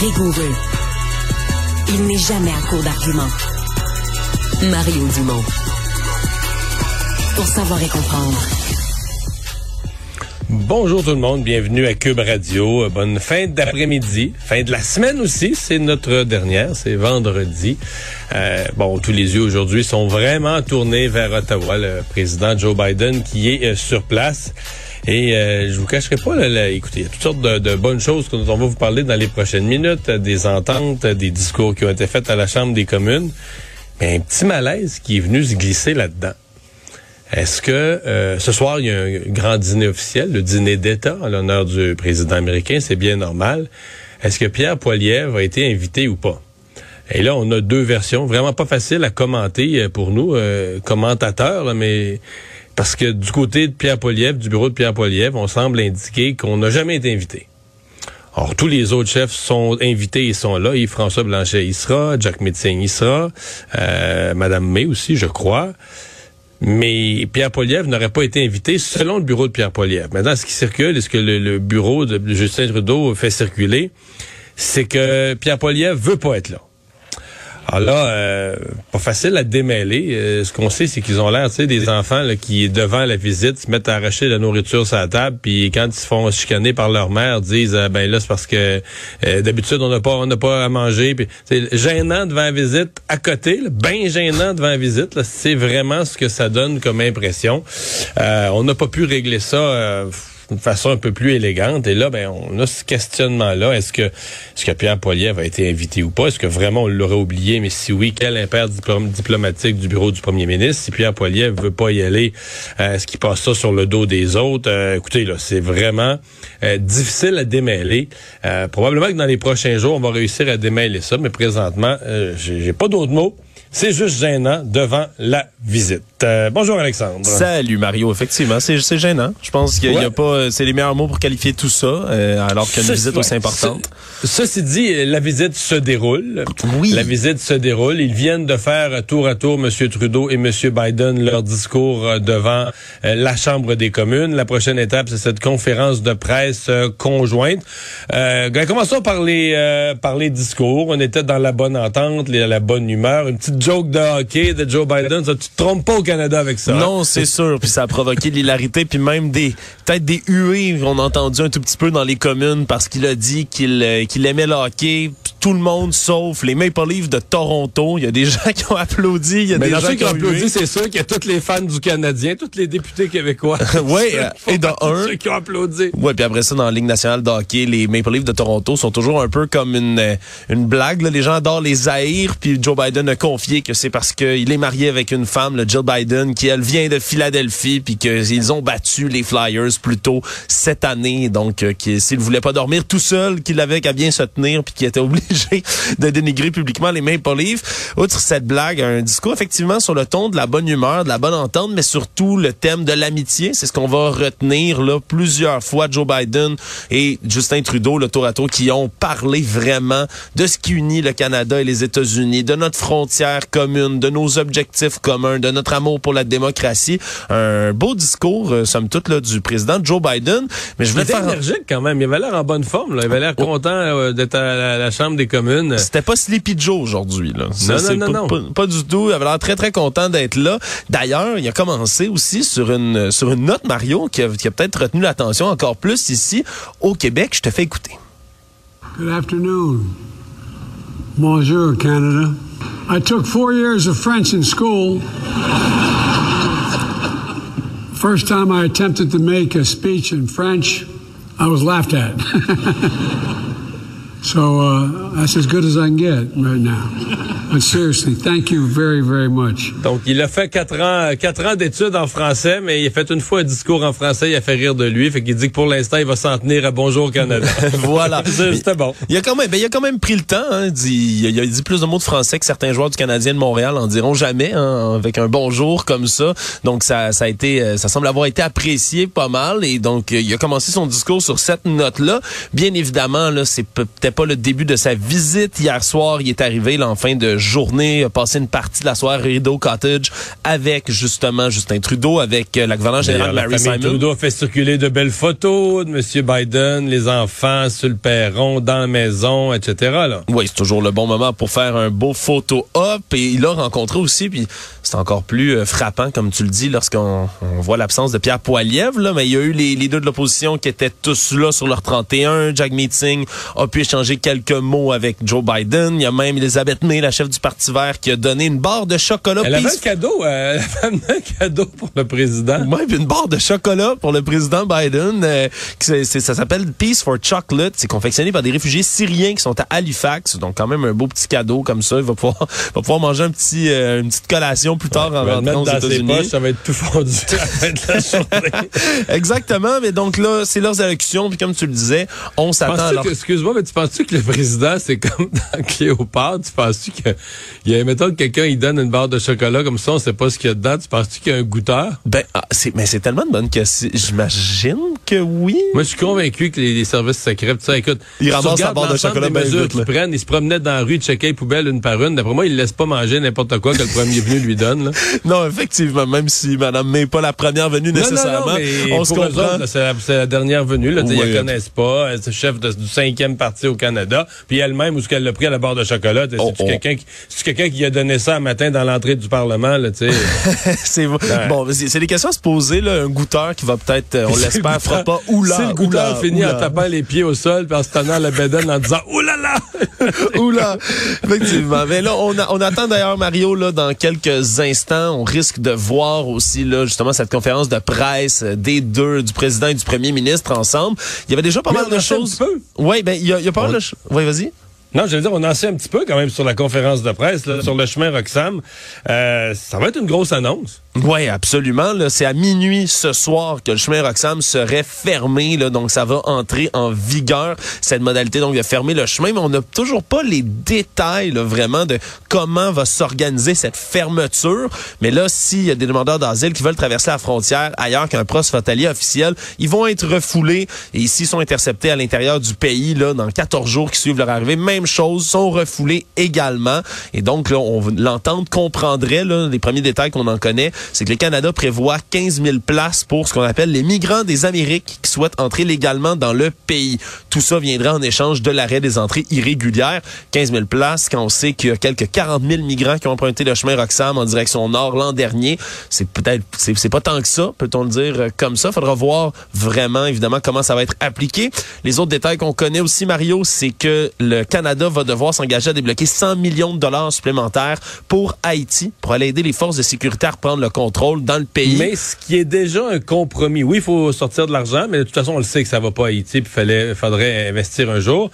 rigoureux. Il n'est jamais à court d'arguments. Mario Dumont. Pour savoir et comprendre. Bonjour tout le monde, bienvenue à Cube Radio. Bonne fin d'après-midi, fin de la semaine aussi, c'est notre dernière, c'est vendredi. Euh, bon, tous les yeux aujourd'hui sont vraiment tournés vers Ottawa, le président Joe Biden qui est euh, sur place. Et euh, je vous cacherai pas, là, là, écoutez, il y a toutes sortes de, bonnes choses dont on va vous parler dans les prochaines minutes, euh, des ententes, euh, des discours qui ont été faits à la Chambre des communes. Mais un petit malaise qui est venu se glisser là-dedans. Est-ce que euh, ce soir, il y a un grand dîner officiel, le dîner d'État en l'honneur du président américain, c'est bien normal. Est-ce que Pierre Poilievre a été invité ou pas? Et là, on a deux versions, vraiment pas faciles à commenter euh, pour nous, euh, commentateurs, là, mais parce que du côté de Pierre Poilievre, du bureau de Pierre Poilievre, on semble indiquer qu'on n'a jamais été invité. Or, tous les autres chefs sont invités, ils sont là. Yves-François Blanchet, il sera. Jack Metzing, il sera. Euh, Madame May aussi, je crois. Mais Pierre Poilievre n'aurait pas été invité selon le bureau de Pierre Poilievre. Maintenant, ce qui circule et ce que le, le bureau de Justin Trudeau fait circuler, c'est que Pierre Poilievre veut pas être là. Alors là, euh, pas facile à démêler. Euh, ce qu'on sait, c'est qu'ils ont l'air, tu sais, des enfants là, qui, devant la visite, se mettent à arracher la nourriture sur la table, puis quand ils se font chicaner par leur mère, disent euh, ben là, c'est parce que euh, d'habitude, on n'a pas on n'a pas à manger. Puis c'est gênant devant la visite, à côté, bien gênant devant la visite. C'est vraiment ce que ça donne comme impression. Euh, on n'a pas pu régler ça. D'une façon un peu plus élégante. Et là, ben, on a ce questionnement-là. Est-ce que, est-ce que Pierre Poilievre a été invité ou pas? Est-ce que vraiment on l'aurait oublié? Mais si oui, quel impair diplom- diplomatique du bureau du premier ministre? Si Pierre Poilievre veut pas y aller, euh, est-ce qu'il passe ça sur le dos des autres? Euh, écoutez, là, c'est vraiment euh, difficile à démêler. Probablement que dans les prochains jours, on va réussir à démêler ça. Mais présentement, j'ai pas d'autres mots. C'est juste gênant devant la visite. Euh, bonjour Alexandre. Salut Mario, effectivement, c'est c'est gênant. Je pense qu'il y, a- pas, c'est les meilleurs mots pour qualifier tout ça, euh, alors qu'une visite aussi importante. Ce- ceci dit, la visite se déroule. Oui. La visite se déroule. Ils viennent de faire tour à tour M. Trudeau et M. Biden leur discours devant euh, la Chambre des communes. La prochaine étape, c'est cette conférence de presse euh, conjointe. Euh, commençons par les, euh, par les discours. On était dans la bonne entente, les- la bonne humeur. Une petite joke de hockey de Joe Biden. Ça, tu te trompes pas au Canada avec ça. hein? Non, c'est sûr. Puis ça a provoqué de l'hilarité, puis même des peut-être des huées. On a entendu un tout petit peu dans les communes parce qu'il a dit qu'il qu'il aimait le hockey. Tout le monde, sauf les Maple Leafs de Toronto. Il y a des gens qui ont applaudi. Il y a Mais des gens ceux qui ont applaudi, c'est sûr qu'il y a tous les fans du Canadien, tous les députés québécois. Ceux euh, et de un- Ceux qui ont applaudi. Ouais, puis après ça, dans la Ligue nationale de hockey, les Maple Leafs de Toronto sont toujours un peu comme une, euh, une blague. là. Les gens adorent les haïr, puis Joe Biden a confié que c'est parce qu'il est marié avec une femme, le Jill Biden, qui elle vient de Philadelphie, puis qu'ils ont battu les Flyers plus tôt cette année. Donc, euh, s'il voulait pas dormir tout seul, qu'il avait qu'à bien se tenir, puis qu'il était obligé de dénigrer publiquement les Maple Leafs. Outre cette blague, un discours effectivement sur le ton de la bonne humeur, de la bonne entente, mais surtout le thème de l'amitié. C'est ce qu'on va retenir là plusieurs fois. Joe Biden et Justin Trudeau, le tour à tour, qui ont parlé vraiment de ce qui unit le Canada et les États-Unis, de notre frontière commune, de nos objectifs communs, de notre amour pour la démocratie. Un beau discours, euh, somme toute, là, du président Joe Biden. Mais je voulais faire... énergique quand même. Il avait l'air en bonne forme. Là. Il avait l'air content euh, d'être à la, la Chambre des communes. C'était pas Sleepy Joe aujourd'hui. Là. Ça, Non, non, pas, non, non. Pas, pas du tout. Il avait l'air très, très content d'être là. D'ailleurs, il a commencé aussi sur une, sur une note, Mario, qui a, qui a peut-être retenu l'attention encore plus ici au Québec. Je te fais écouter. Good afternoon. Bonjour, Canada. I took four years of French in school. First time I attempted to make a speech in French, I was laughed at. so uh, that's as good as I can get right now. Seriously, thank you very, very much. Donc, il a fait quatre ans, quatre ans d'études en français, mais il a fait une fois un discours en français, il a fait rire de lui. Fait qu'il dit que pour l'instant, il va s'en tenir à Bonjour Canada. voilà. C'était bon. Il a quand même, ben, il a quand même pris le temps. Hein, dit, il, a, dit plus de mots de français que certains joueurs du Canadien de Montréal en diront jamais, hein, avec un bonjour comme ça. Donc ça, ça a été, euh, ça semble avoir été apprécié pas mal. Et donc il a commencé son discours sur cette note-là. Bien évidemment, là, c'est peut-être pas le début de sa visite. Hier soir, il est arrivé là, en fin de journée, a passé une partie de la soirée Rideau Cottage avec justement Justin Trudeau, avec euh, la gouverneure générale Mary Simon. Trudeau a fait circuler de belles photos de M. Biden, les enfants sur le perron, dans la maison, etc. Là. Oui, c'est toujours le bon moment pour faire un beau photo op et il a rencontré aussi puis c'est encore plus euh, frappant comme tu le dis lorsqu'on on voit l'absence de Pierre Poilievre là, mais il y a eu les leaders de l'opposition qui étaient tous là sur leur 31, Jack Meeting a pu échanger quelques mots avec Joe Biden, il y a même Elisabeth May, la chef du Parti vert qui a donné une barre de chocolat Elle avait un cadeau, euh, elle avait amené un cadeau pour le président. Ouais, puis une barre de chocolat pour le président Biden. euh, ça s'appelle Peace for Chocolate. C'est confectionné par des réfugiés syriens qui sont à Halifax. Donc quand même un beau petit cadeau comme ça. Il va pouvoir, va pouvoir manger un petit, euh, une petite collation plus tard en rentrant aux États-Unis. ça va être tout fondu à la fin de la journée. Exactement. Mais donc là, c'est leurs allocutions. Puis comme tu le disais, on s'attend leur... Excuse-moi, mais tu penses-tu que le président, c'est comme dans Cléopâtre? Tu penses-tu que, il y a, mettons que quelqu'un, il donne une barre de chocolat comme ça, on sait pas ce qu'il y a dedans. Tu penses-tu qu'il y a un goûteur? Ben, ah, c'est, mais c'est tellement de bonne question. J'imagine que oui. Moi, je suis convaincu que les, les services secrets, tu sais, écoute, Ils ramassent la barre de chocolat des mesures qu'ils prennent, ils se promenaient dans la rue, checker les poubelles une par une. D'après moi, ils laissent pas manger n'importe quoi que le premier venu lui donne, là. Non, effectivement, même si Madame n'est pas la première venue nécessairement, Non, non, non, mais on se comprend. c'est la, c'est la dernière venue. Là, Oui. Ils la connaissent pas. Elle, C'est chef de- du cinquième parti au Canada. Puis elle-même, où ce qu'elle l'a pris à la barre de chocolat, sais, Oh, oh. quelqu'un qui, c'est quelqu'un qui a donné ça un matin dans l'entrée du Parlement, là, tu sais? c'est bon, c'est des questions à se poser là, un goûteur qui va peut-être, euh, on l'espère, fera pas oula. Si le goûteur oula, finit en tapant les pieds au sol, puis en se tenant la bédaine en disant oulala. Oula! Effectivement. Mais là, on, a- on attend d'ailleurs Mario là dans quelques instants. On risque de voir aussi là justement cette conférence de presse euh, des deux, du président et du premier ministre ensemble. Il y avait déjà pas Mais mal de choses. Oui, ben il y a, il y a pas mal de choses. Oui, vas-y. Non, je veux dire, on en sait un petit peu quand même sur la conférence de presse, là, sur le chemin Roxham. Euh, ça va être une grosse annonce. Oui, absolument. C'est à minuit ce soir que le chemin Roxham serait fermé. Là, donc, ça va entrer en vigueur, cette modalité donc de fermer le chemin. Mais on n'a toujours pas les détails là, vraiment de comment va s'organiser cette fermeture. Mais là, s'il y a des demandeurs d'asile qui veulent traverser la frontière ailleurs qu'un poste frontalier officiel, ils vont être refoulés. Et s'ils sont interceptés à l'intérieur du pays, là, dans 14 jours qui suivent leur arrivée, sont refoulés également. Et donc, là, on l'entente comprendrait, là, les premiers détails qu'on en connaît, c'est que le Canada prévoit 15 000 places pour ce qu'on appelle les migrants des Amériques qui souhaitent entrer légalement dans le pays. Tout ça viendrait en échange de l'arrêt des entrées irrégulières. 15 000 places quand on sait qu'il y a quelques 40 000 migrants qui ont emprunté le chemin Roxham en direction nord l'an dernier. C'est peut-être, c'est c'est pas tant que ça, peut-on le dire euh, comme ça. Faudra voir vraiment, évidemment, comment ça va être appliqué. Les autres détails qu'on connaît aussi, Mario, c'est que le Canada va devoir s'engager à débloquer 100 millions de dollars supplémentaires pour Haïti, pour aller aider les forces de sécurité à reprendre le contrôle dans le pays. Mais ce qui est déjà un compromis. Oui, il faut sortir de l'argent, mais de toute façon, on le sait que ça va pas à Haïti, puis fallait, faudrait investir un jour.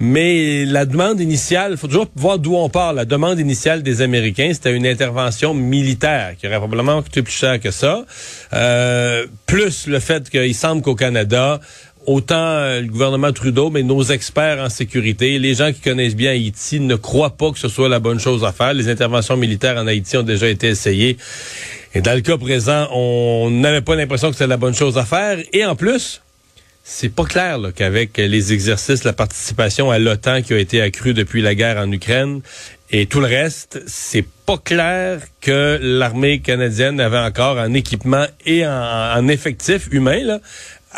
Mais la demande initiale, faut toujours voir d'où on part. La demande initiale des Américains, c'était une intervention militaire qui aurait probablement coûté plus cher que ça. Euh, plus le fait qu'il semble qu'au Canada, autant euh, le gouvernement Trudeau, mais nos experts en sécurité, les gens qui connaissent bien Haïti ne croient pas que ce soit la bonne chose à faire. Les interventions militaires en Haïti ont déjà été essayées. Et dans le cas présent, on n'avait pas l'impression que c'était la bonne chose à faire. Et en plus, c'est pas clair qu'avec les exercices, la participation à l'OTAN qui a été accrue depuis la guerre en Ukraine et tout le reste, c'est pas clair que l'armée canadienne avait encore en équipement et en, en effectif humain là,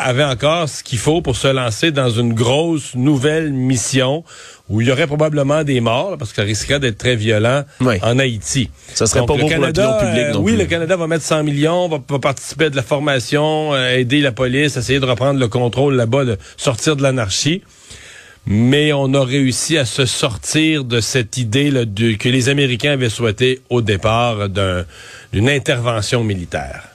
avait encore ce qu'il faut pour se lancer dans une grosse nouvelle mission où il y aurait probablement des morts parce que ça risquerait d'être très violent Oui. en Haïti. Ça serait Donc, pas le beau pour Canada, l'opinion publique euh, non oui, plus. le Canada va mettre 100 millions, va, va participer à de la formation, euh, aider la police, essayer de reprendre le contrôle là-bas, de sortir de l'anarchie. mais on a réussi à se sortir de cette idée là, de- que les Américains avaient souhaité au départ d'un- d'une intervention militaire.